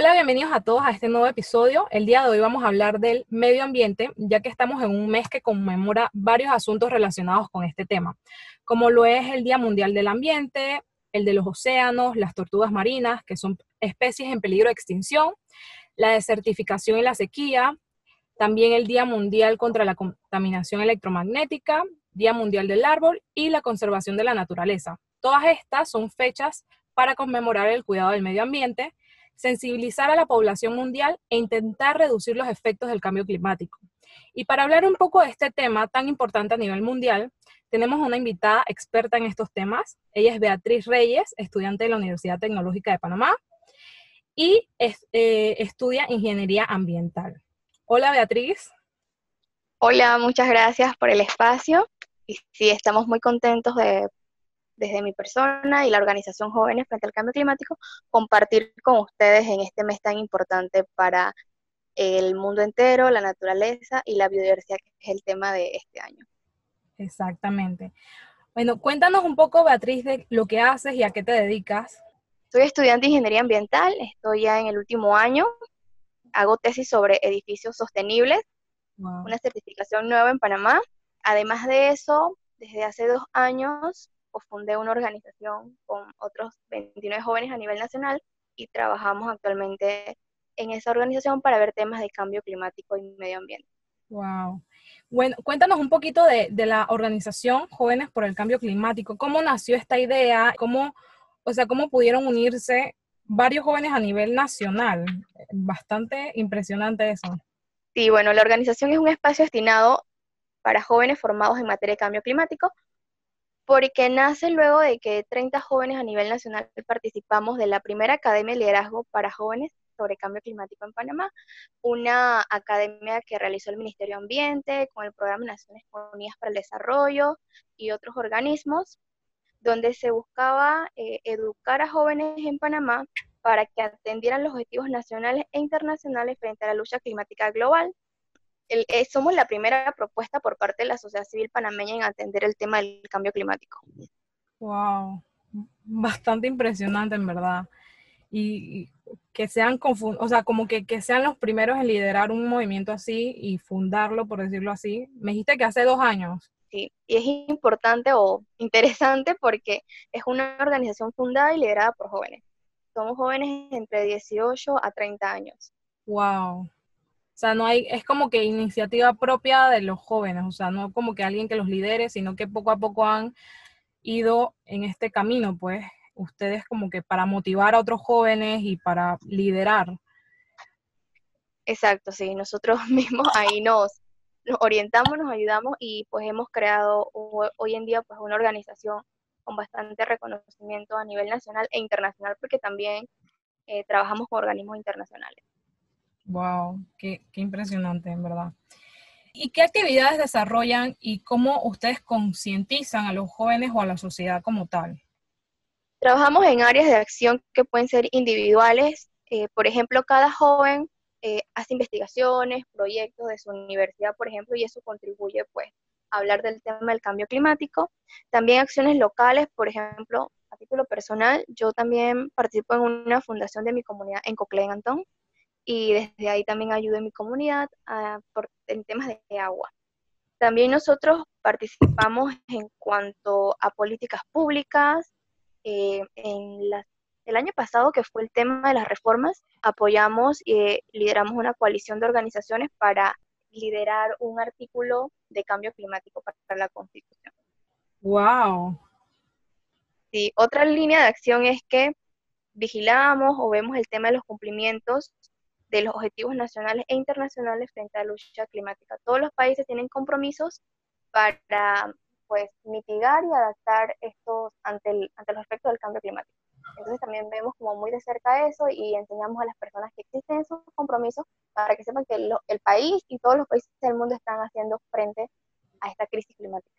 Hola, bienvenidos a todos a este nuevo episodio. El día de hoy vamos a hablar del medio ambiente, ya que estamos en un mes que conmemora varios asuntos relacionados con este tema, como lo es el Día Mundial del Ambiente, el de los océanos, las tortugas marinas, que son especies en peligro de extinción, la desertificación y la sequía, también el Día Mundial contra la Contaminación Electromagnética, Día Mundial del Árbol y la conservación de la naturaleza. Todas estas son fechas para conmemorar el cuidado del medio ambiente sensibilizar a la población mundial e intentar reducir los efectos del cambio climático. Y para hablar un poco de este tema tan importante a nivel mundial, tenemos una invitada experta en estos temas. Ella es Beatriz Reyes, estudiante de la Universidad Tecnológica de Panamá y eh, estudia ingeniería ambiental. Hola Beatriz. Hola, muchas gracias por el espacio. Y sí, estamos muy contentos de desde mi persona y la organización Jóvenes frente al Cambio Climático, compartir con ustedes en este mes tan importante para el mundo entero, la naturaleza y la biodiversidad, que es el tema de este año. Exactamente. Bueno, cuéntanos un poco, Beatriz, de lo que haces y a qué te dedicas. Soy estudiante de Ingeniería Ambiental, estoy ya en el último año, hago tesis sobre edificios sostenibles, una certificación nueva en Panamá. Además de eso, desde hace dos años fundé una organización con otros 29 jóvenes a nivel nacional y trabajamos actualmente en esa organización para ver temas de cambio climático y medio ambiente. Wow. Bueno, cuéntanos un poquito de, de, la organización Jóvenes por el Cambio Climático. ¿Cómo nació esta idea? ¿Cómo, o sea, cómo pudieron unirse varios jóvenes a nivel nacional? Bastante impresionante eso. Sí, bueno, la organización es un espacio destinado para jóvenes formados en materia de cambio climático, porque nace luego de que 30 jóvenes a nivel nacional participamos de la primera Academia de Liderazgo para Jóvenes sobre Cambio Climático en Panamá, una academia que realizó el Ministerio de Ambiente con el Programa Naciones Unidas para el Desarrollo y otros organismos, donde se buscaba eh, educar a jóvenes en Panamá para que atendieran los objetivos nacionales e internacionales frente a la lucha climática global eh, somos la primera propuesta por parte de la sociedad civil panameña en atender el tema del cambio climático. Wow, bastante impresionante en verdad. Y, que sean, o sea, como que, que, sean los primeros en liderar un movimiento así y fundarlo, por decirlo así. Me dijiste que hace dos años. Sí, y es importante o interesante porque es una organización fundada y liderada por jóvenes. Somos jóvenes entre 18 a 30 años. Wow. Sea, no hay, es como que iniciativa propia de los jóvenes, o sea, no como que alguien que los lidere, sino que poco a poco han ido en este camino, pues, ustedes como que para motivar a otros jóvenes y para liderar. Exacto, sí, nosotros mismos ahí nos, nos orientamos, nos ayudamos y pues hemos creado hoy en día pues una organización con bastante reconocimiento a nivel nacional e internacional porque también eh, trabajamos con organismos internacionales. Wow, qué, impresionante, en verdad. ¿Y qué actividades desarrollan y cómo ustedes concientizan a los jóvenes o a la sociedad como tal? Trabajamos en áreas de acción que pueden ser individuales. Eh, por ejemplo, cada joven eh, hace investigaciones, proyectos de su universidad, por ejemplo, y eso contribuye pues a hablar del tema del cambio climático. También acciones locales, por ejemplo, a título personal, yo también participo en una fundación de mi comunidad en Coclé, Antón, y desde ahí también ayudo en mi comunidad en temas de agua. También nosotros participamos en cuanto a políticas públicas. Eh, en el año pasado, que fue el tema de las reformas, apoyamos y lideramos una coalición de organizaciones para liderar un artículo de cambio climático para la Constitución. ¡Wow! Sí, otra línea de acción es que vigilamos o vemos el tema de los cumplimientos de los objetivos nacionales e internacionales frente a la lucha climática. Todos los países tienen compromisos para pues mitigar y adaptar estos ante, ante los efectos del cambio climático. Entonces también vemos como muy de cerca eso y enseñamos a las personas que existen esos compromisos para que sepan que el país y todos los países del mundo están haciendo frente a esta crisis climática.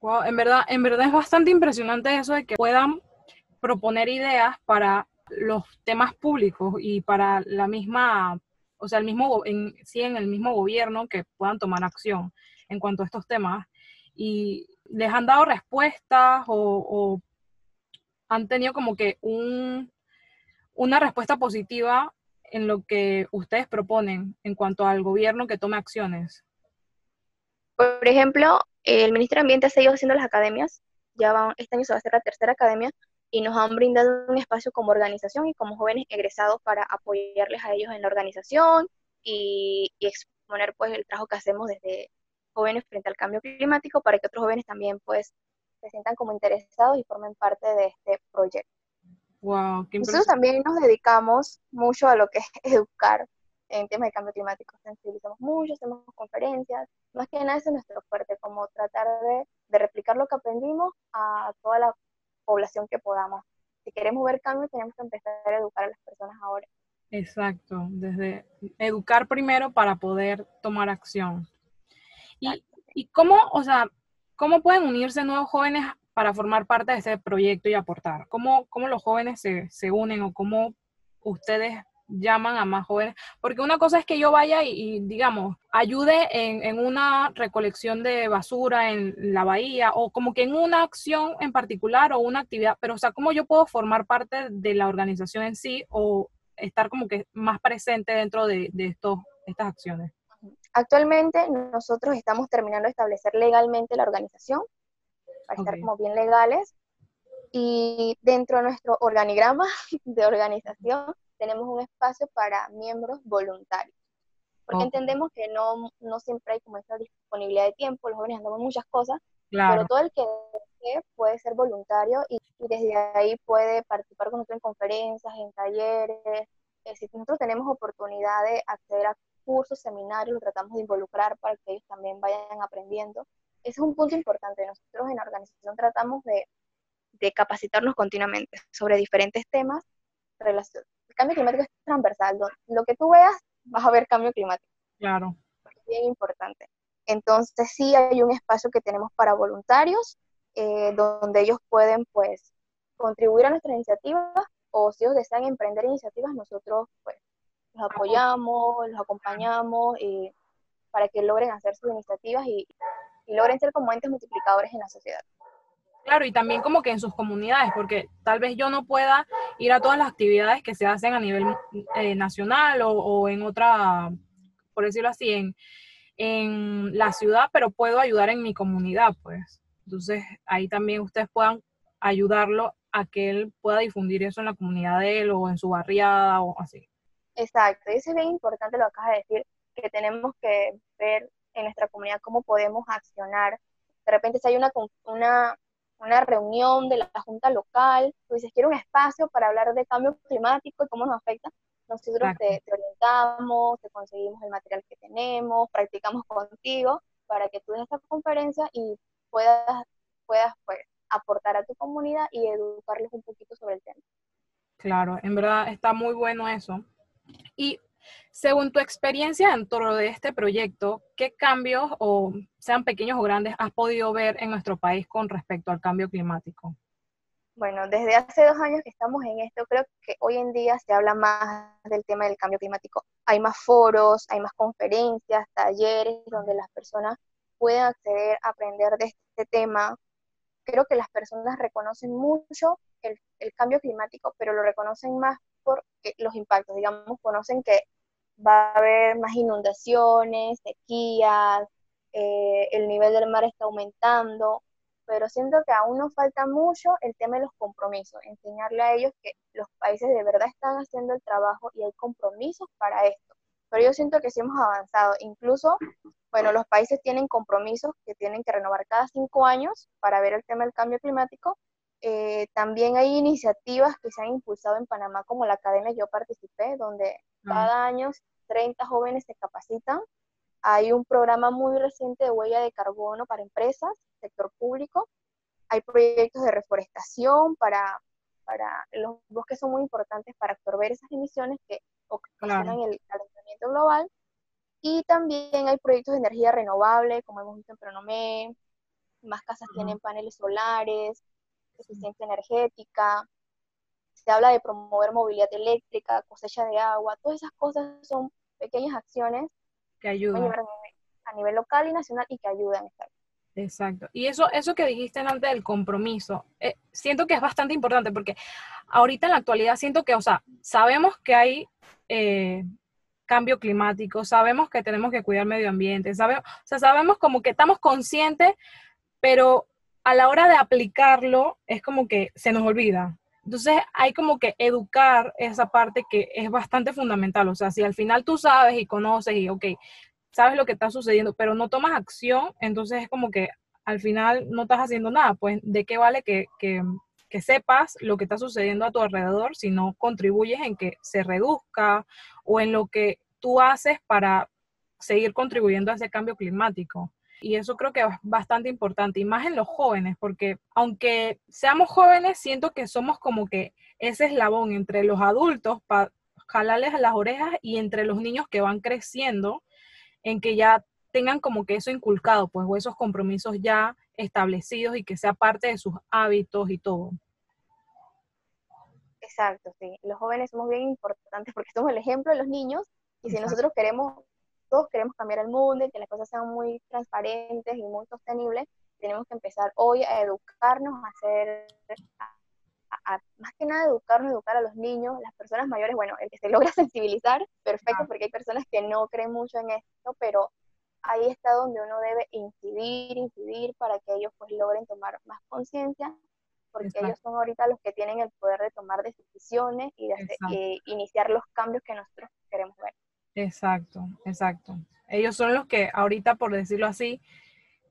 Wow, en verdad, en verdad es bastante impresionante eso de que puedan proponer ideas para los temas públicos y para la misma, o sea, el mismo, sí, en el mismo gobierno que puedan tomar acción en cuanto a estos temas. Y les han dado respuestas o, han tenido como que un, una respuesta positiva en lo que ustedes proponen en cuanto al gobierno que tome acciones? Por ejemplo, el Ministerio de Ambiente ha seguido haciendo las academias, ya este año se va a hacer la tercera academia, y nos han brindado un espacio como organización y como jóvenes egresados para apoyarles a ellos en la organización y, exponer pues el trabajo que hacemos desde jóvenes frente al cambio climático para que otros jóvenes también pues se sientan como interesados y formen parte de este proyecto. Wow, Nosotros también nos dedicamos mucho a lo que es educar en temas de cambio climático. Sensibilizamos mucho, hacemos conferencias. Más que nada es nuestro fuerte, como tratar de, de replicar lo que aprendimos a toda la población que podamos. Si queremos ver cambio, tenemos que empezar a educar a las personas ahora. Exacto, desde educar primero para poder tomar acción. Y, y, cómo, o sea, cómo pueden unirse nuevos jóvenes para formar parte de este proyecto y aportar? ¿Cómo, cómo los jóvenes se, se unen o cómo ustedes llaman a más jóvenes, porque una cosa es que yo vaya y, digamos, ayude en, en, una recolección de basura en la bahía o como que en una acción en particular o una actividad, pero o sea, ¿cómo yo puedo formar parte de la organización en sí o estar como que más presente dentro de, de estos, estas acciones? Actualmente nosotros estamos terminando de establecer legalmente la organización, para estar como bien legales, y dentro de nuestro organigrama de organización tenemos un espacio para miembros voluntarios. Porque entendemos que no, no siempre hay como esa disponibilidad de tiempo, los jóvenes andamos muchas cosas, pero todo el que puede ser voluntario y, desde ahí puede participar con nosotros en conferencias, en talleres. si nosotros tenemos oportunidad de acceder a cursos, seminarios, lo tratamos de involucrar para que ellos también vayan aprendiendo. Ese es un punto importante. Nosotros en la organización tratamos de, de capacitarnos continuamente sobre diferentes temas relacionados cambio climático es transversal. Lo que tú veas, vas a ver cambio climático. Claro. Es bien importante. Entonces sí hay un espacio que tenemos para voluntarios, eh, donde ellos pueden pues contribuir a nuestras iniciativas o si ellos desean emprender iniciativas, nosotros pues los apoyamos, los acompañamos eh, para que logren hacer sus iniciativas y, y logren ser como entes multiplicadores en la sociedad. Claro, y también como que en sus comunidades, porque tal vez yo no pueda ir a todas las actividades que se hacen a nivel eh, nacional o, en otra, por decirlo así, en, en la ciudad, pero puedo ayudar en mi comunidad, pues. Entonces, ahí también ustedes puedan ayudarlo a que él pueda difundir eso en la comunidad de él o en su barriada o así. Exacto, y eso es bien importante lo que acabas de decir, que tenemos que ver en nuestra comunidad cómo podemos accionar. De repente, si hay una, una una reunión de la junta local, tú dices, quiero un espacio para hablar de cambio climático y cómo nos afecta, nosotros te, orientamos, te conseguimos el material que tenemos, practicamos contigo para que tú des esta conferencia y puedas, puedas pues, aportar a tu comunidad y educarles un poquito sobre el tema. Claro, en verdad está muy bueno eso. Y según tu experiencia dentro de este proyecto, ¿qué cambios, o sean pequeños o grandes, has podido ver en nuestro país con respecto al cambio climático? Bueno, desde hace dos años que estamos en esto, creo que hoy en día se habla más del tema del cambio climático. Hay más foros, hay más conferencias, talleres donde las personas pueden acceder a aprender de este tema. Creo que las personas reconocen mucho el, el cambio climático, pero lo reconocen más por los impactos. Digamos, conocen que va a haber más inundaciones, sequías, eh, el nivel del mar está aumentando, pero siento que aún nos falta mucho el tema de los compromisos, enseñarle a ellos que los países de verdad están haciendo el trabajo y hay compromisos para esto. Pero yo siento que sí hemos avanzado, incluso, bueno, los países tienen compromisos que tienen que renovar cada cinco años para ver el tema del cambio climático. Eh, también hay iniciativas que se han impulsado en Panamá, como la academia que yo participé, donde cada año 30 jóvenes se capacitan. Hay un programa muy reciente de huella de carbono para empresas, sector público. Hay proyectos de reforestación para, para los bosques son muy importantes para absorber esas emisiones que ocasionan el calentamiento global. Y también hay proyectos de energía renovable, como hemos visto en Pronomé, más casas tienen paneles solares, eficiencia energética, se habla de promover movilidad eléctrica, cosecha de agua, todas esas cosas son pequeñas acciones que ayudan a nivel, local y nacional y que ayudan a estar. Exacto. Y eso, eso que dijiste antes del compromiso, eh, siento que es bastante importante porque ahorita en la actualidad siento que, o sea, sabemos que hay eh, cambio climático, sabemos que tenemos que cuidar medio ambiente, sabemos, o sea, sabemos como que estamos conscientes, pero a la hora de aplicarlo es como que se nos olvida. Entonces hay como que educar esa parte que es bastante fundamental. O sea, si al final tú sabes y conoces y, ok, sabes lo que está sucediendo, pero no tomas acción, entonces es como que al final no estás haciendo nada. Pues, ¿de qué vale que, que, que sepas lo que está sucediendo a tu alrededor si no contribuyes en que se reduzca o en lo que tú haces para seguir contribuyendo a ese cambio climático? Y eso creo que es bastante importante, y más en los jóvenes, porque aunque seamos jóvenes, siento que somos como que ese eslabón entre los adultos para jalarles a las orejas y entre los niños que van creciendo, en que ya tengan como que eso inculcado, pues, o esos compromisos ya establecidos y que sea parte de sus hábitos y todo. Exacto, sí. Los jóvenes somos bien importantes porque somos el ejemplo de los niños y si nosotros queremos todos queremos cambiar el mundo y que las cosas sean muy transparentes y muy sostenibles, tenemos que empezar hoy a educarnos, a hacer, más que nada educarnos, educar a los niños, las personas mayores, bueno, el que se logra sensibilizar, perfecto, porque hay personas que no creen mucho en esto, pero ahí está donde uno debe incidir, incidir para que ellos pues logren tomar más conciencia, porque ellos son ahorita los que tienen el poder de tomar decisiones y de eh, iniciar los cambios que nosotros queremos ver. Exacto, exacto. Ellos son los que ahorita, por decirlo así,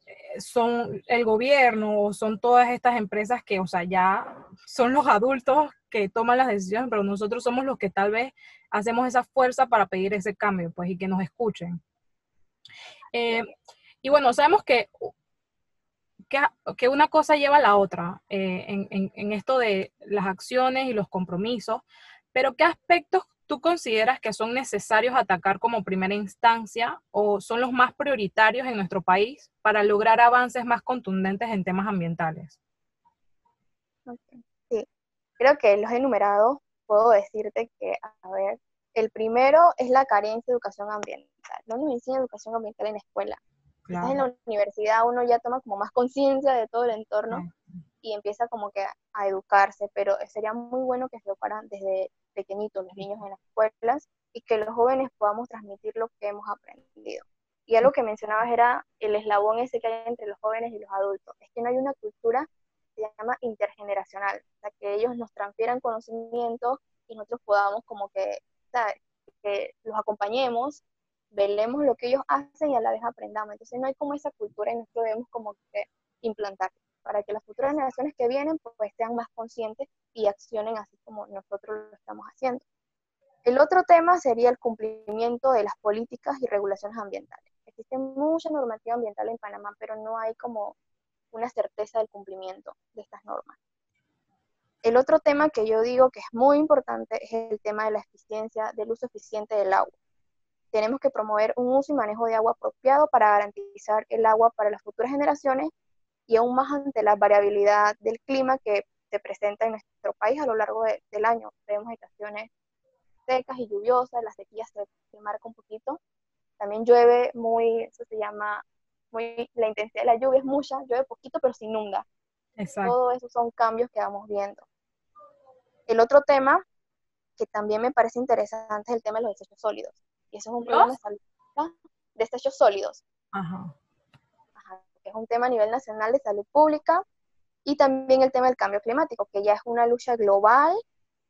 eh, son el gobierno o son todas estas empresas que, o sea, ya son los adultos que toman las decisiones, pero nosotros somos los que tal vez hacemos esa fuerza para pedir ese cambio, pues, y que nos escuchen. Eh, y bueno, sabemos que, que, una cosa lleva a la otra eh, en, en esto de las acciones y los compromisos, pero ¿qué aspectos ¿tú consideras que son necesarios atacar como primera instancia o son los más prioritarios en nuestro país para lograr avances más contundentes en temas ambientales? Sí, creo que los he enumerado. Puedo decirte que, a ver, el primero es la carencia de educación ambiental. No nos enseña educación ambiental en la escuela. En la universidad uno ya toma como más conciencia de todo el entorno y empieza como que a educarse, pero sería muy bueno que se educaran desde pequeñitos los niños en las escuelas y que los jóvenes podamos transmitir lo que hemos aprendido. Y algo que mencionabas era el eslabón ese que hay entre los jóvenes y los adultos. Es que no hay una cultura que se llama intergeneracional, o sea, que ellos nos transfieran conocimientos y nosotros podamos como que, que los acompañemos, velemos lo que ellos hacen y a la vez aprendamos. Entonces no hay como esa cultura y nosotros debemos como que implantar para que las futuras generaciones que vienen pues sean más conscientes y accionen así como nosotros lo estamos haciendo. El otro tema sería el cumplimiento de las políticas y regulaciones ambientales. Existe mucha normativa ambiental en Panamá, pero no hay como una certeza del cumplimiento de estas normas. El otro tema que yo digo que es muy importante es el tema de la eficiencia, del uso eficiente del agua. Tenemos que promover un uso y manejo de agua apropiado para garantizar el agua para las futuras generaciones y aún más ante la variabilidad del clima que se presenta en nuestro país a lo largo del año. Tenemos estaciones secas y lluviosas, la sequía se, marca un poquito. También llueve muy, eso se llama, muy, la intensidad de la lluvia es mucha, llueve poquito pero se inunda. Exacto. Todo eso son cambios que vamos viendo. El otro tema que también me parece interesante es el tema de los desechos sólidos. Y eso es un problema de salud. Desechos sólidos. Ajá es un tema a nivel nacional de salud pública, y también el tema del cambio climático, que ya es una lucha global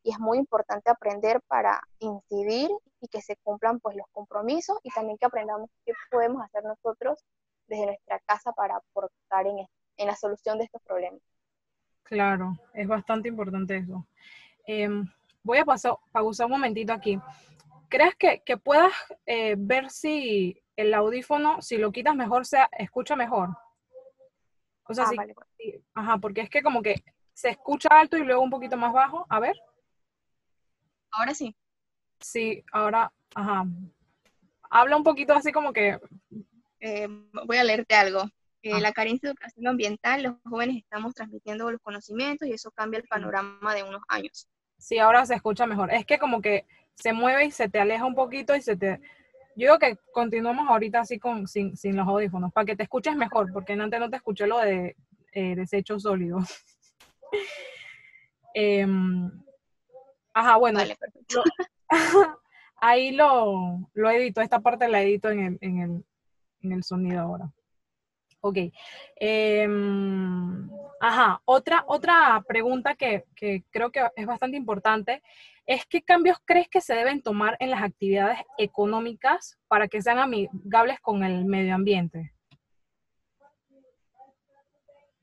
y es muy importante aprender para incidir y que se cumplan pues los compromisos y también que aprendamos qué podemos hacer nosotros desde nuestra casa para aportar en, en la solución de estos problemas. Claro, es bastante importante eso. Em, voy a pasar, pausar un momentito aquí. ¿Crees que, que puedas eh, ver si el audífono, si lo quitas mejor, se escucha mejor? O sea, ah, sí, ajá, porque es que como que se escucha alto y luego un poquito más bajo. A ver. Ahora sí. Sí, ahora, ajá. Habla un poquito así como que... Eh, voy a leerte algo. Eh, ah. La carencia de educación ambiental, los jóvenes estamos transmitiendo los conocimientos y eso cambia el panorama de unos años. Sí, ahora se escucha mejor. Es que como que se mueve y se te aleja un poquito y se te digo que continuamos ahorita así con, sin, sin los audífonos, para que te escuches mejor, porque antes no te escuché lo de eh, desechos sólidos. Em, ajá, bueno. ahí lo, lo, edito, esta parte la edito en el, en el, en el sonido ahora. Ok. Em, ajá, otra, otra pregunta que, que, creo que es bastante importante es qué cambios crees que se deben tomar en las actividades económicas para que sean amigables con el medio ambiente.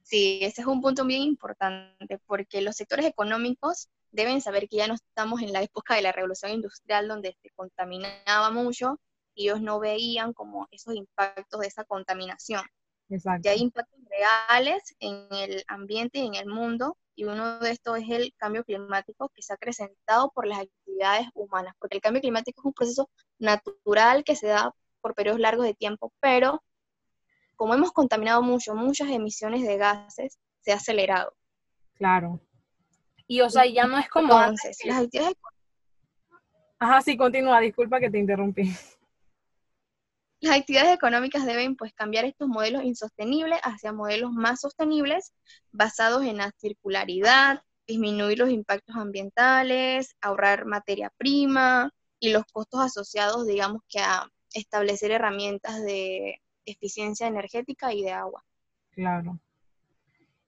Sí, ese es un punto bien importante porque los sectores económicos deben saber que ya no estamos en la época de la revolución industrial donde se contaminaba mucho y ellos no veían como esos impactos de esa contaminación. Ya hay impactos reales en el ambiente y en el mundo, y uno de estos es el cambio climático que se ha acrecentado por las actividades humanas, porque el cambio climático es un proceso natural que se da por periodos largos de tiempo, pero como hemos contaminado mucho, muchas emisiones de gases, se ha acelerado. Claro. Y o sea, ya no es como... Entonces, las actividades... Ajá, sí, continúa, disculpa que te interrumpí. Las actividades económicas deben pues cambiar estos modelos insostenibles hacia modelos más sostenibles basados en la circularidad, disminuir los impactos ambientales, ahorrar materia prima y los costos asociados, digamos que a establecer herramientas de eficiencia energética y de agua. Claro.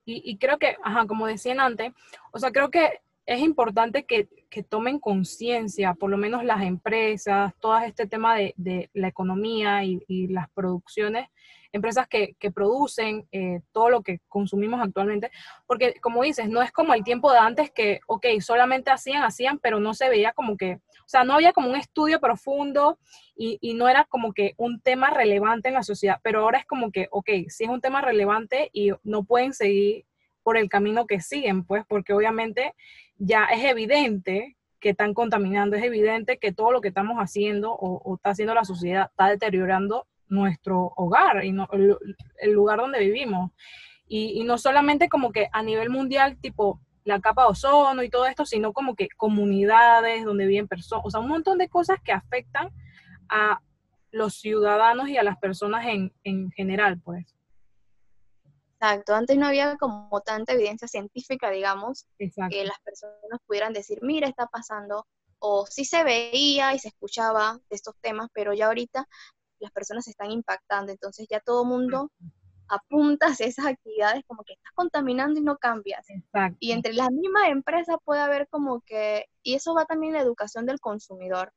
Y, y creo que, ajá, como decían antes, o sea, creo que es importante que, tomen conciencia, por lo menos las empresas, todo este tema de, la economía y, las producciones, empresas que, producen eh, todo lo que consumimos actualmente, porque como dices, no es como el tiempo de antes que, ok, solamente hacían, hacían, pero no se veía como que, o sea, no había como un estudio profundo y, y no era como que un tema relevante en la sociedad, pero ahora es como que, ok, sí es un tema relevante y no pueden seguir por el camino que siguen, pues, porque obviamente ya es evidente que están contaminando, es evidente que todo lo que estamos haciendo o, está haciendo la sociedad está deteriorando nuestro hogar y el, lugar donde vivimos. Y, no solamente como que a nivel mundial, tipo la capa de ozono y todo esto, sino como que comunidades donde viven personas, o sea, un montón de cosas que afectan a los ciudadanos y a las personas en, en general, pues. Exacto, antes no había como tanta evidencia científica, digamos, que las personas pudieran decir, mira, está pasando, o sí se veía y se escuchaba de estos temas, pero ya ahorita las personas se están impactando, entonces ya todo el mundo apunta hacia esas actividades como que estás contaminando y no cambias. Y entre las mismas empresas puede haber como que, y eso va también la educación del consumidor.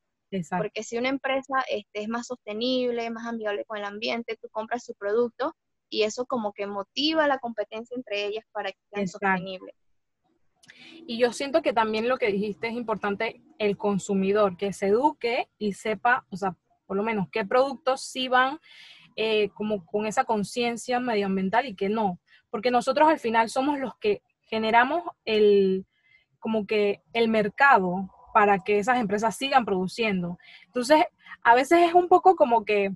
Porque si una empresa este, es más sostenible, más amigable con el ambiente, tú compras su producto, y eso como que motiva la competencia entre ellas para que sean sostenibles. Y yo siento que también lo que dijiste es importante el consumidor, que se eduque y sepa, o sea, por lo menos qué productos sí van eh, como con esa conciencia medioambiental y qué no. Porque nosotros al final somos los que generamos el, como que el mercado para que esas empresas sigan produciendo. Entonces, a veces es un poco como que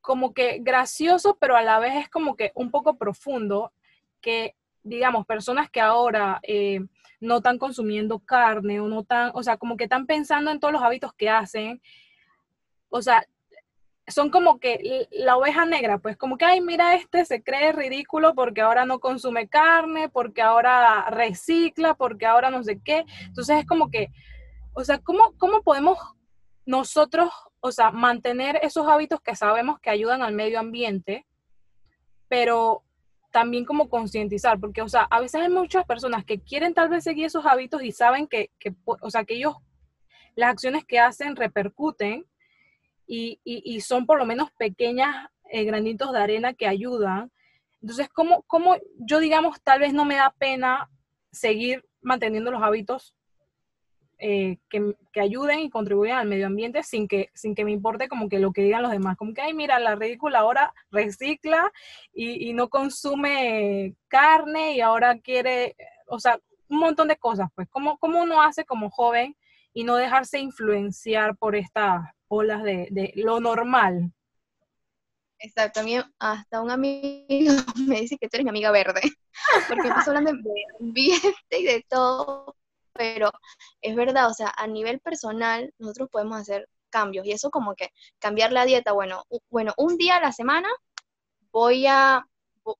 como que gracioso, pero a la vez es como que un poco profundo, que digamos, personas que ahora eh, no están consumiendo carne o no están, o sea, como que están pensando en todos los hábitos que hacen, o sea, son como que la oveja negra, pues como que, ay, mira, este se cree ridículo porque ahora no consume carne, porque ahora recicla, porque ahora no sé qué. Entonces es como que, o sea, ¿cómo, cómo podemos nosotros o sea, mantener esos hábitos que sabemos que ayudan al medio ambiente, pero también como concientizar, porque, o sea, a veces hay muchas personas que quieren tal vez seguir esos hábitos y saben que, o sea, que ellos, las acciones que hacen repercuten y, y, son por lo menos pequeñas eh, granitos de arena que ayudan. Entonces, ¿cómo, ¿cómo yo, digamos, tal vez no me da pena seguir manteniendo los hábitos eh, que, ayuden y contribuyan al medio ambiente sin que, sin que me importe como que lo que digan los demás. Como que, ay, mira, la ridícula ahora recicla y, no consume carne y ahora quiere, o sea, un montón de cosas, pues. ¿Cómo, cómo uno hace como joven y no dejarse influenciar por estas olas de, de lo normal? Exacto, hasta un amigo me dice que tú eres mi amiga verde, porque estás hablando de ambiente y de todo, pero es verdad, o sea, a nivel personal nosotros podemos hacer cambios y eso como que cambiar la dieta, bueno, bueno, un día a la semana voy a,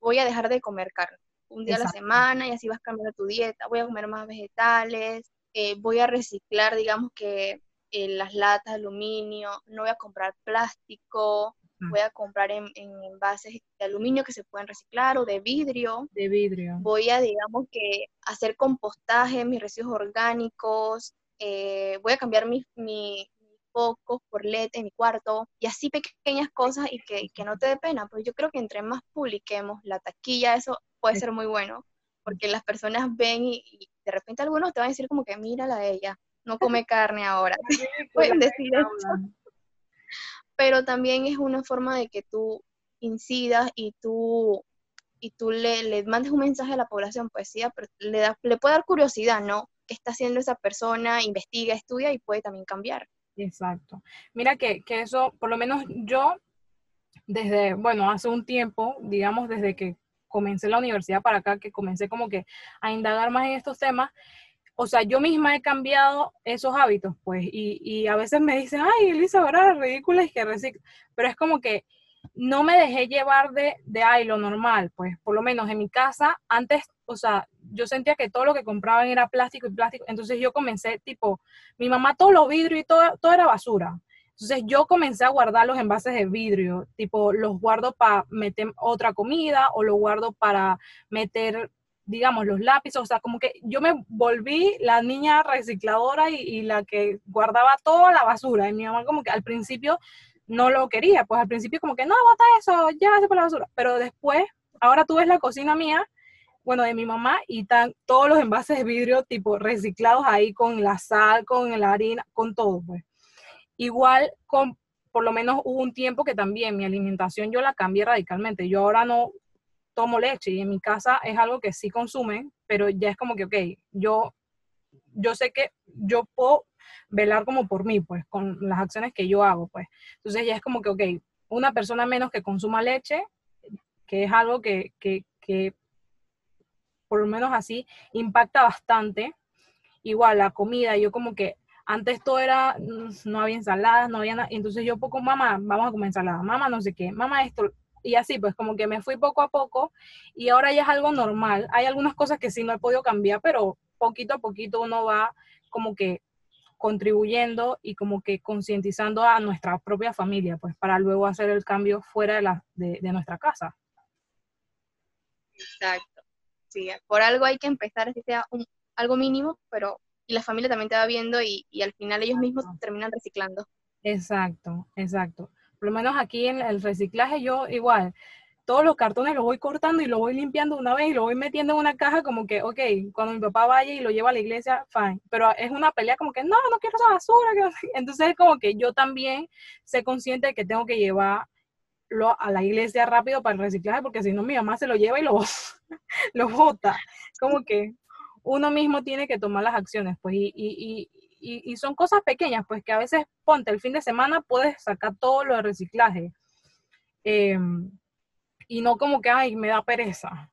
voy a dejar de comer carne. un día a la semana y así vas cambiando tu dieta. Voy a comer más vegetales, eh, voy a reciclar, digamos que eh, las latas de aluminio, no voy a comprar plástico. Voy a comprar en, envases de aluminio que se pueden reciclar o de vidrio. De vidrio. Voy a, digamos que, hacer compostaje, mis residuos orgánicos, eh, voy a cambiar mi, mi, focos por LED en mi cuarto y así pequeñas cosas y que, que no te dé pena. Pues yo creo que entre más publiquemos la taquilla, eso puede ser muy bueno, porque las personas ven y, de repente algunos te van a decir como que mírala a ella, no come carne ahora. Pueden decir eso. Pero también es una forma de que tú incidas y tú y tú le, le mandes un mensaje a la población, pues sí, le, da, le puede dar curiosidad, ¿no? ¿Qué está haciendo esa persona? Investiga, estudia y puede también cambiar. Exacto. Mira que, que eso, por lo menos yo, desde, bueno, hace un tiempo, digamos, desde que comencé la universidad para acá, que comencé como que a indagar más en estos temas, o sea, yo misma he cambiado esos hábitos, pues, y, y a veces me dicen, ay, Elisa, ahora ridícula y que recicla, pero es como que no me dejé llevar de, de, lo normal, pues, por lo menos en mi casa, antes, o sea, yo sentía que todo lo que compraban era plástico y plástico, entonces yo comencé, tipo, mi mamá todo lo vidrio y todo, todo era basura. Entonces yo comencé a guardar los envases de vidrio, tipo, los guardo para meter otra comida o los guardo para meter, digamos, los lápices, o sea, como que yo me volví la niña recicladora y, la que guardaba toda la basura. Y mi mamá como que al principio no lo quería, pues al principio como que, no, bota eso, llévase por la basura. Pero después, ahora tú ves la cocina mía bueno, de mi mamá, y están todos los envases de vidrio tipo reciclados ahí con la sal, con la harina, con todo, pues. Igual, con, por lo menos hubo un tiempo que también mi alimentación yo la cambié radicalmente. Yo ahora no tomo leche y en mi casa es algo que sí consumen, pero ya es como que, ok, yo, yo sé que yo puedo velar como por mí, pues, con las acciones que yo hago, pues. Entonces ya es como que, ok, una persona menos que consuma leche, que es algo que, que, que por lo menos así, impacta bastante. Igual la comida, yo como que antes todo era, no había ensaladas, no había nada, entonces yo poco, mamá, vamos a comer ensalada, mamá no sé qué, mamá esto, y así, pues como que me fui poco a poco y ahora ya es algo normal. Hay algunas cosas que sí no he podido cambiar, pero poquito a poquito uno va como que contribuyendo y como que concientizando a nuestra propia familia, pues para luego hacer el cambio fuera de, la, de, de nuestra casa. Exacto sí, por algo hay que empezar, así sea un, algo mínimo, pero y la familia también te va viendo y, y al final ellos mismos terminan reciclando. Exacto, exacto. Por lo menos aquí en el reciclaje yo igual, todos los cartones los voy cortando y los voy limpiando una vez y los voy metiendo en una caja como que, ok, cuando mi papá vaya y lo lleva a la iglesia, fine. Pero es una pelea como que, no, no quiero esa basura. Entonces es como que yo también sé consciente de que tengo que llevar a la iglesia rápido para el reciclaje, porque si no mi mamá se lo lleva y lo, lo bota. Como que uno mismo tiene que tomar las acciones, pues, y, y, son cosas pequeñas, pues, que a veces, ponte, el fin de semana puedes sacar todo lo de reciclaje. Em, y no como que, ay, me da pereza,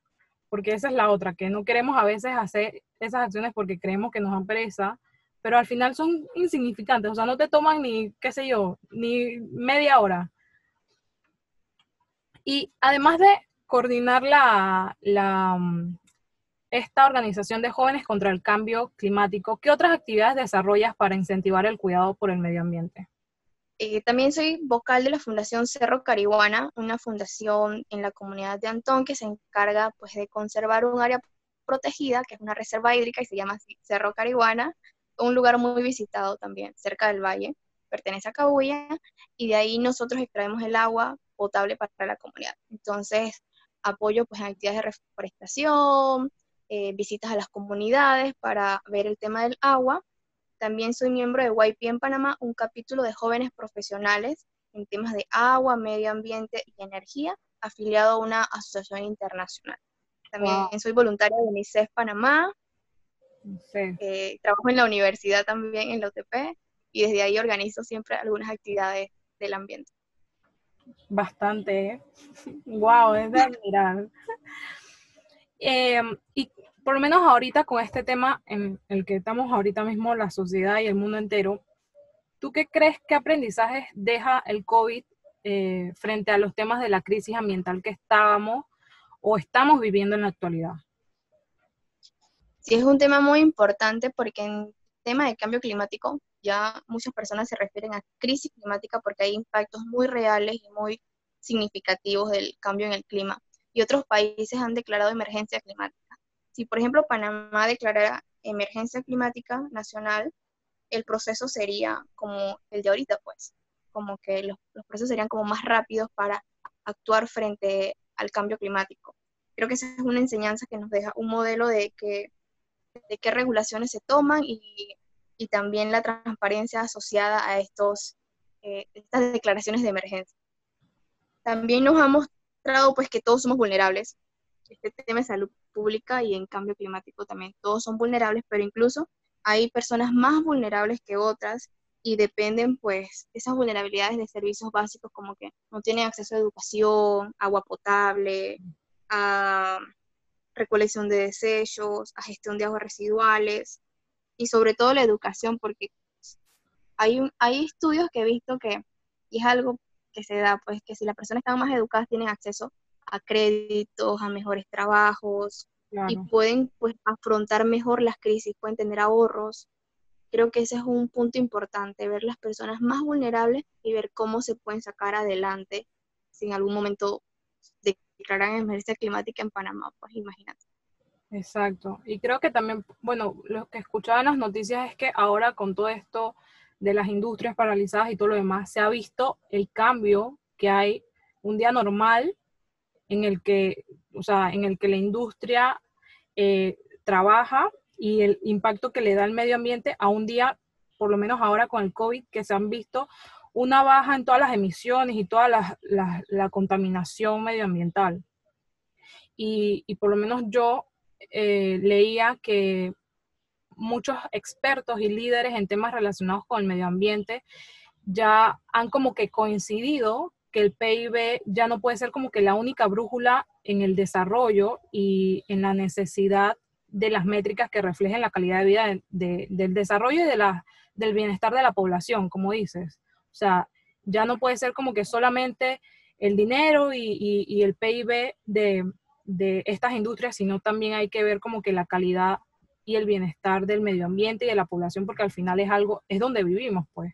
porque esa es la otra, que no queremos a veces hacer esas acciones porque creemos que nos dan pereza, pero al final son insignificantes, o sea, no te toman ni, qué sé yo, ni media hora y además de coordinar la, mm, esta organización de jóvenes contra el cambio climático, ¿qué otras actividades desarrollas para incentivar el cuidado por el medio ambiente? Eh, también soy vocal de la Fundación Cerro Carihuana, una fundación en la comunidad de Antón que se encarga pues, de conservar un área protegida, que es una reserva hídrica y se llama Cerro Carihuana, un lugar muy visitado también, cerca del valle, pertenece a Cabuya, y de ahí nosotros extraemos el agua potable para la comunidad. Entonces, apoyo pues, en actividades de reforestación, eh, visitas a las comunidades para ver el tema del agua. También soy miembro de YP en Panamá, un capítulo de jóvenes profesionales en temas de agua, medio ambiente y energía, afiliado a una asociación internacional. También soy voluntaria de UNICEF Panamá. Eh, trabajo en la universidad también, en la UTP, y desde ahí organizo siempre algunas actividades del ambiente bastante. Wow, es de admirar. Em, y por lo menos ahorita con este tema en el que estamos ahorita mismo, la sociedad y el mundo entero, ¿tú qué crees que aprendizajes deja el COVID eh, frente a los temas de la crisis ambiental que estábamos o estamos viviendo en la actualidad? Sí, es un tema muy importante porque en tema de cambio climático ya muchas personas se refieren a crisis climática porque hay impactos muy reales y muy significativos del cambio en el clima. Y otros países han declarado emergencia climática. Si, por ejemplo, Panamá declarara emergencia climática nacional, el proceso sería como el de ahorita, pues, como que los, los procesos serían como más rápidos para actuar frente al cambio climático. Creo que esa es una enseñanza que nos deja un modelo de que de qué regulaciones se toman y, y también la transparencia asociada a estos, eh, estas declaraciones de emergencia. También nos ha mostrado pues que todos somos vulnerables. Este tema de salud pública y en cambio climático también todos son vulnerables, pero incluso hay personas más vulnerables que otras y dependen pues esas vulnerabilidades de servicios básicos como que no tienen acceso a educación, agua potable, a recolección de desechos, a gestión de aguas residuales y sobre todo la educación, porque hay, hay estudios que he visto que, y es algo que se da, pues que si las personas están más educadas tienen acceso a créditos, a mejores trabajos y pueden pues afrontar mejor las crisis, pueden tener ahorros. Creo que ese es un punto importante, ver las personas más vulnerables y ver cómo se pueden sacar adelante si en algún momento declaran emergencia climática en Panamá, pues imagínate. Exacto. Y creo que también, bueno, lo que escuchaba en las noticias es que ahora con todo esto de las industrias paralizadas y todo lo demás, se ha visto el cambio que hay un día normal en el que, o sea, en el que la industria eh, trabaja y el impacto que le da al medio ambiente a un día, por lo menos ahora con el COVID, que se han visto una baja en todas las emisiones y toda la, contaminación medioambiental. Y, por lo menos yo eh, leía que muchos expertos y líderes en temas relacionados con el medio ambiente ya han como que coincidido que el PIB ya no puede ser como que la única brújula en el desarrollo y en la necesidad de las métricas que reflejen la calidad de vida del desarrollo y de la, del bienestar de la población, como dices. O sea, ya no puede ser como que solamente el dinero y, el PIB de, de, estas industrias, sino también hay que ver como que la calidad y el bienestar del medio ambiente y de la población, porque al final es algo, es donde vivimos, pues.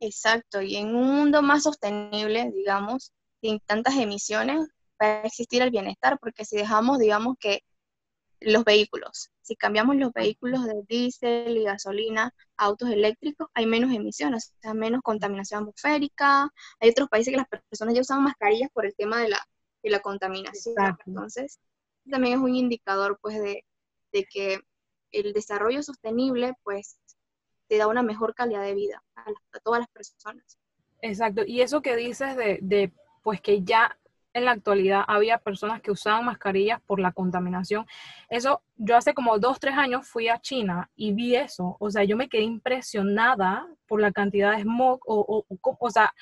Exacto, y en un mundo más sostenible, digamos, sin tantas emisiones, va a existir el bienestar, porque si dejamos, digamos, que los vehículos. Si cambiamos los vehículos de diésel y gasolina a autos eléctricos, hay menos emisiones, o sea, menos contaminación atmosférica. Hay otros países que las personas ya usan mascarillas por el tema de la, de la contaminación. Entonces, también es un indicador, pues, de, que el desarrollo sostenible, pues, te da una mejor calidad de vida a, todas las personas. Exacto. Y eso que dices de, pues, que ya en la actualidad había personas que usaban mascarillas por la contaminación. Eso, yo hace como dos, tres años fui a China y vi eso. O sea, yo me quedé impresionada por la cantidad de smog. O, o, o, sea,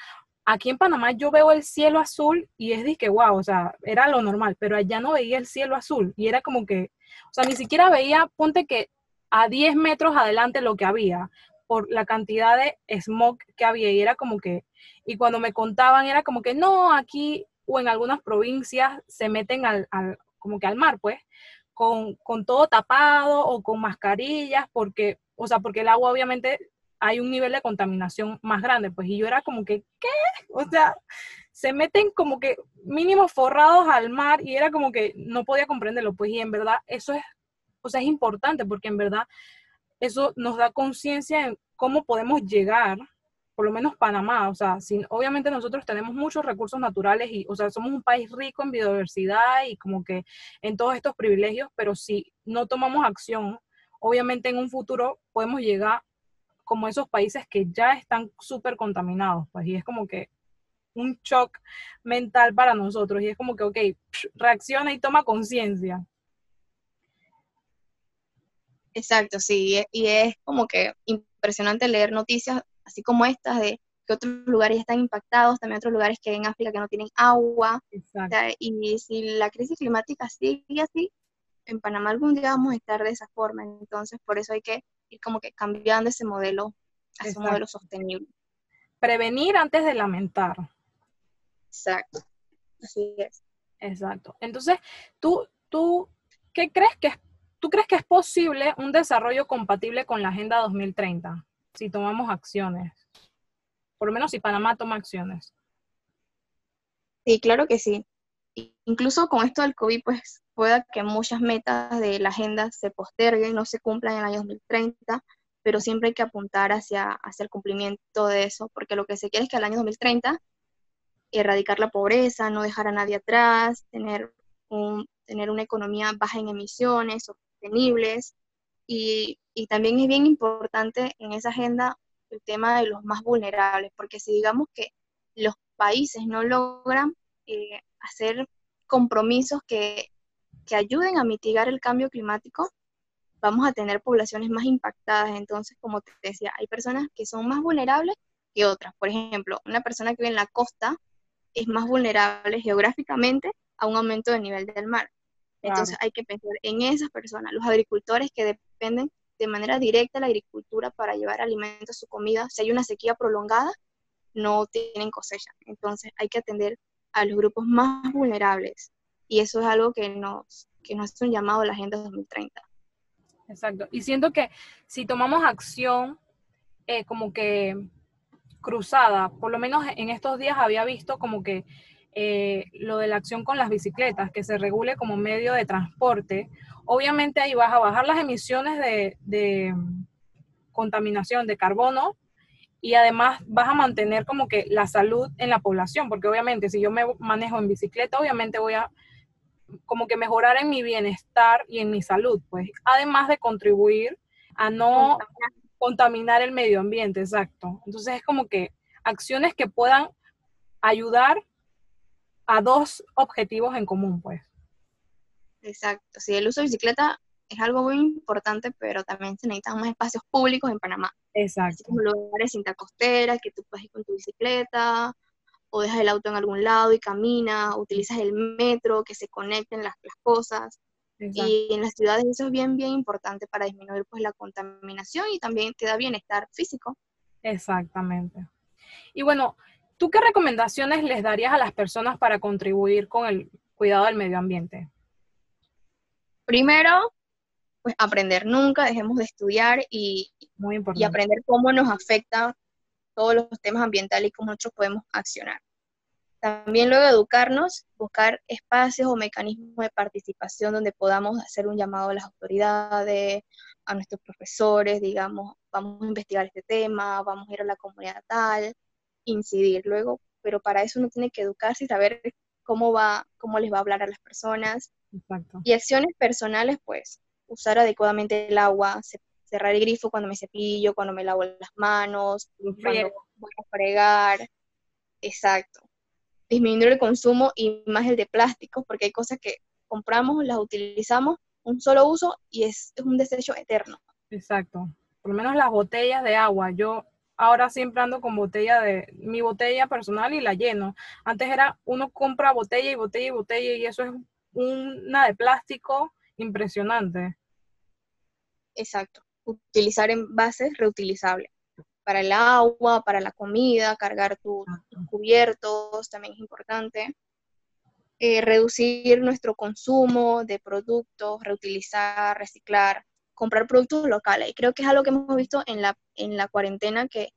aquí en Panamá yo veo el cielo azul y es de que, wow, o sea, era lo normal, pero allá no veía el cielo azul y era como que, o sea, ni siquiera veía, ponte que a 10 metros adelante lo que había por la cantidad de smog que había y era como que, y cuando me contaban era como que, no, aquí o en algunas provincias se meten al, como que al mar, pues, con, con, todo tapado o con mascarillas, porque, o sea, porque el agua obviamente hay un nivel de contaminación más grande, pues, y yo era como que, ¿qué? O sea, se meten como que mínimos forrados al mar y era como que no podía comprenderlo, pues, y en verdad eso es, o sea, es importante porque en verdad eso nos da conciencia en cómo podemos llegar por lo menos Panamá, o sea, sin, obviamente nosotros tenemos muchos recursos naturales y, o sea, somos un país rico en biodiversidad y como que en todos estos privilegios, pero si no tomamos acción, obviamente en un futuro podemos llegar como esos países que ya están súper contaminados, pues, y es como que un shock mental para nosotros, y es como que, ok, reacciona y toma conciencia. Exacto, sí, y es como que impresionante leer noticias así como estas de que otros lugares están impactados, también otros lugares que en África que no tienen agua. y si la crisis climática sigue así, en Panamá algún día vamos a estar de esa forma. Entonces, por eso hay que ir como que cambiando ese modelo a ese modelo sostenible. Prevenir antes de lamentar. Exacto. Así es. Exacto. Entonces, tú, tú, ¿qué crees que es ¿Tú crees que es posible un desarrollo compatible con la Agenda 2030 si tomamos acciones? Por lo menos si Panamá toma acciones. Sí, claro que sí. Incluso con esto del COVID, pues pueda que muchas metas de la agenda se posterguen, no se cumplan en el año 2030, pero siempre hay que apuntar hacia, hacia el cumplimiento de eso, porque lo que se quiere es que al año 2030 erradicar la pobreza, no dejar a nadie atrás, tener, un, tener una economía baja en emisiones, sostenibles, y, también es bien importante en esa agenda el tema de los más vulnerables, porque si digamos que los países no logran eh, hacer compromisos que que ayuden a mitigar el cambio climático, vamos a tener poblaciones más impactadas. Entonces, como te decía, hay personas que son más vulnerables que otras. Por ejemplo, una persona que vive en la costa es más vulnerable geográficamente a un aumento del nivel del mar. Entonces hay que pensar en esas personas, los agricultores que dependen de manera directa de la agricultura para llevar alimentos su comida. Si hay una sequía prolongada, no tienen cosecha. Entonces hay que atender a los grupos más vulnerables y eso es algo que nos, que nos hace un llamado a la Agenda 2030. Exacto. Y siento que si tomamos acción eh, como que cruzada, por lo menos en estos días había visto como que eh, lo de la acción con las bicicletas, que se regule como medio de transporte, obviamente ahí vas a bajar las emisiones de, de contaminación de carbono y además vas a mantener como que la salud en la población, porque obviamente si yo me manejo en bicicleta, obviamente voy a como que mejorar en mi bienestar y en mi salud, pues, además de contribuir a no contaminar el medio ambiente, exacto. Entonces es como que acciones que puedan ayudar a dos objetivos en común, pues. Exacto, sí, el uso de bicicleta es algo muy importante, pero también se necesitan más espacios públicos en Panamá. Exacto. Como lugares cinta costera, que tú puedes ir con tu bicicleta, o dejas el auto en algún lado y camina, utilizas el metro, que se conecten las, las cosas. Y en las ciudades eso es bien, bien importante para disminuir pues la contaminación y también te da bienestar físico. Exactamente. Y bueno, ¿tú qué recomendaciones les darías a las personas para contribuir con el cuidado del medio ambiente? Primero, pues aprender nunca, dejemos de estudiar y, Muy y aprender cómo nos afecta todos los temas ambientales y cómo nosotros podemos accionar. También luego educarnos, buscar espacios o mecanismos de participación donde podamos hacer un llamado a las autoridades, a nuestros profesores, digamos, vamos a investigar este tema, vamos a ir a la comunidad tal, incidir luego, pero para eso uno tiene que educarse y saber cómo va, cómo les va a hablar a las personas. Y acciones personales, pues, usar adecuadamente el agua, cerrar el grifo cuando me cepillo, cuando me lavo las manos, cuando voy a fregar. Exacto. Disminuir el consumo y más el de plástico, porque hay cosas que compramos, las utilizamos, un solo uso y es, un desecho eterno. Exacto. Por lo menos las botellas de agua. Yo ahora siempre ando con botella de mi botella personal y la lleno. Antes era uno compra botella y botella y botella y eso es una de plástico impresionante. Exacto utilizar envases reutilizables. Para el agua, para la comida, cargar tus cubiertos también es importante. Eh, reducir nuestro consumo de productos, reutilizar, reciclar, comprar productos locales. Y creo que es algo que hemos visto en la, en la cuarentena que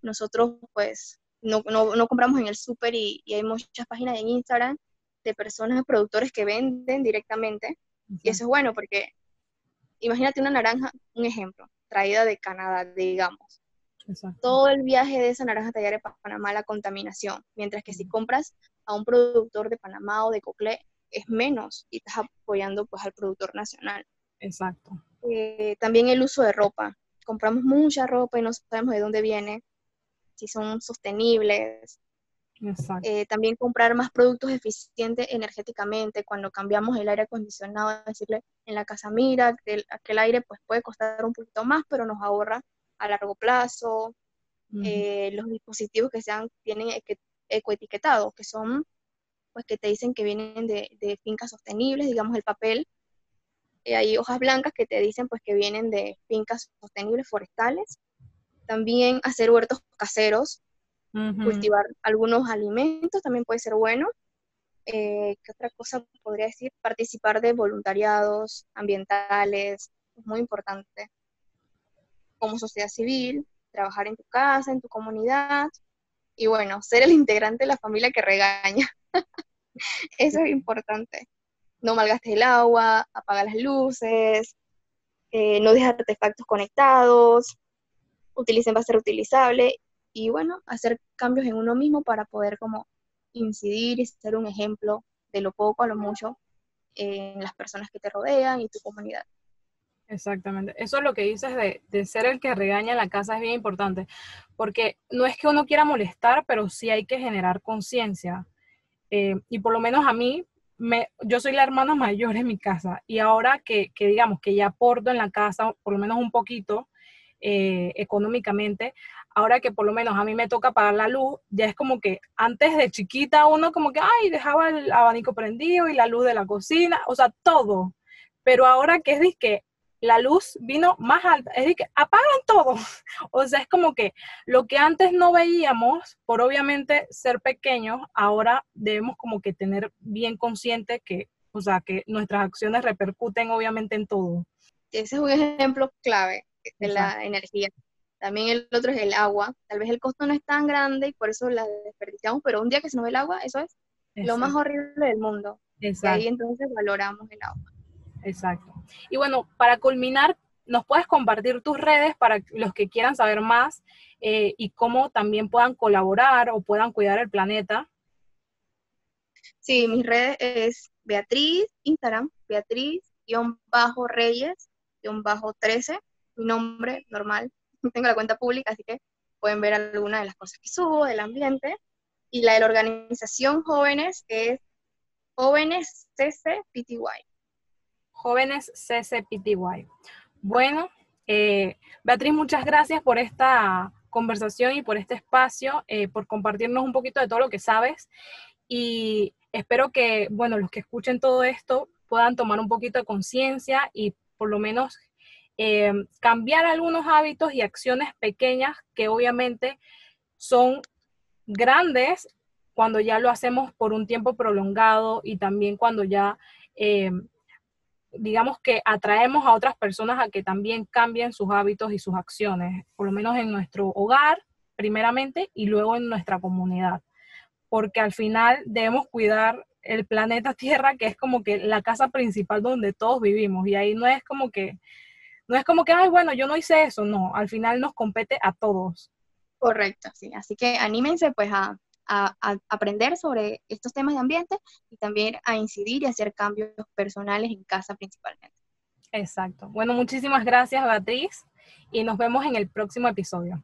nosotros pues no, compramos en el súper y, y, hay muchas páginas en Instagram de personas, productores que venden directamente. Y eso es bueno porque imagínate una naranja, un ejemplo, traída de Canadá, digamos. Todo el viaje de esa naranja tallar para Panamá, la contaminación, mientras que si compras a un productor de Panamá o de Coclé, es menos y estás apoyando pues al productor nacional. Exacto. Eh, también el uso de ropa. Compramos mucha ropa y no sabemos de dónde viene, si son sostenibles, eh, también comprar más productos eficientes energéticamente. Cuando cambiamos el aire acondicionado, decirle en la casa, mira, que aquel aire pues, puede costar un poquito más, pero nos ahorra a largo plazo. Eh, los dispositivos que sean, tienen ecoetiquetados, que son, pues que te dicen que vienen de, de fincas sostenibles, digamos el papel. Eh, hay hojas blancas que te dicen pues que vienen de fincas sostenibles forestales. También hacer huertos caseros, cultivar algunos alimentos también puede ser bueno. Eh, ¿Qué otra cosa podría decir? Participar de voluntariados ambientales, es muy importante. Como sociedad civil, trabajar en tu casa, en tu comunidad, y bueno, ser el integrante de la familia que regaña. Eso es importante. No malgastes el agua, apaga las luces, eh, no dejes artefactos conectados, utilicen base reutilizable y bueno, hacer cambios en uno mismo para poder como incidir y ser un ejemplo de lo poco a lo mucho en las personas que te rodean y tu comunidad. Exactamente. Eso es lo que dices de, de, ser el que regaña la casa es bien importante, porque no es que uno quiera molestar, pero sí hay que generar conciencia. Eh, y por lo menos a mí, me, yo soy la hermana mayor en mi casa y ahora que, que digamos que ya aporto en la casa por lo menos un poquito eh, económicamente, ahora que por lo menos a mí me toca pagar la luz, ya es como que antes de chiquita uno como que, ay, dejaba el abanico prendido y la luz de la cocina, o sea, todo. Pero ahora que es que la luz vino más alta, es decir, que apagan todo. O sea, es como que lo que antes no veíamos, por obviamente ser pequeños, ahora debemos como que tener bien consciente que, o sea, que nuestras acciones repercuten obviamente en todo. Ese es un ejemplo clave de la energía. También el otro es el agua. Tal vez el costo no es tan grande y por eso la desperdiciamos, pero un día que se nos ve el agua, eso es lo más horrible del mundo. Exacto. Y ahí entonces valoramos el agua. Exacto. Y bueno, para culminar, ¿nos puedes compartir tus redes para los que quieran saber más eh, y cómo también puedan colaborar o puedan cuidar el planeta? Sí, mis redes es Beatriz, Instagram, Beatriz-Reyes-13, mi nombre normal. Tengo la cuenta pública, así que pueden ver algunas de las cosas que subo, del ambiente. Y la de la organización Jóvenes es Jóvenes. Jóvenes CCPTY. Bueno, eh, Beatriz, muchas gracias por esta conversación y por este espacio, eh, por compartirnos un poquito de todo lo que sabes. Y espero que, bueno, los que escuchen todo esto puedan tomar un poquito de conciencia y por lo menos eh, cambiar algunos hábitos y acciones pequeñas que obviamente son grandes cuando ya lo hacemos por un tiempo prolongado y también cuando ya digamos que atraemos a otras personas a que también cambien sus hábitos y sus acciones, por lo menos en nuestro hogar, primeramente, y luego en nuestra comunidad. Porque al final debemos cuidar el planeta Tierra, que es como que la casa principal donde todos vivimos. Y ahí no es como que, no es como que, ay, bueno, yo no hice eso, no, al final nos compete a todos. Correcto, sí. Así que anímense pues a, aprender sobre estos temas de ambiente y también a incidir y hacer cambios personales en casa principalmente. Exacto. Bueno, muchísimas gracias Beatriz y nos vemos en el próximo episodio.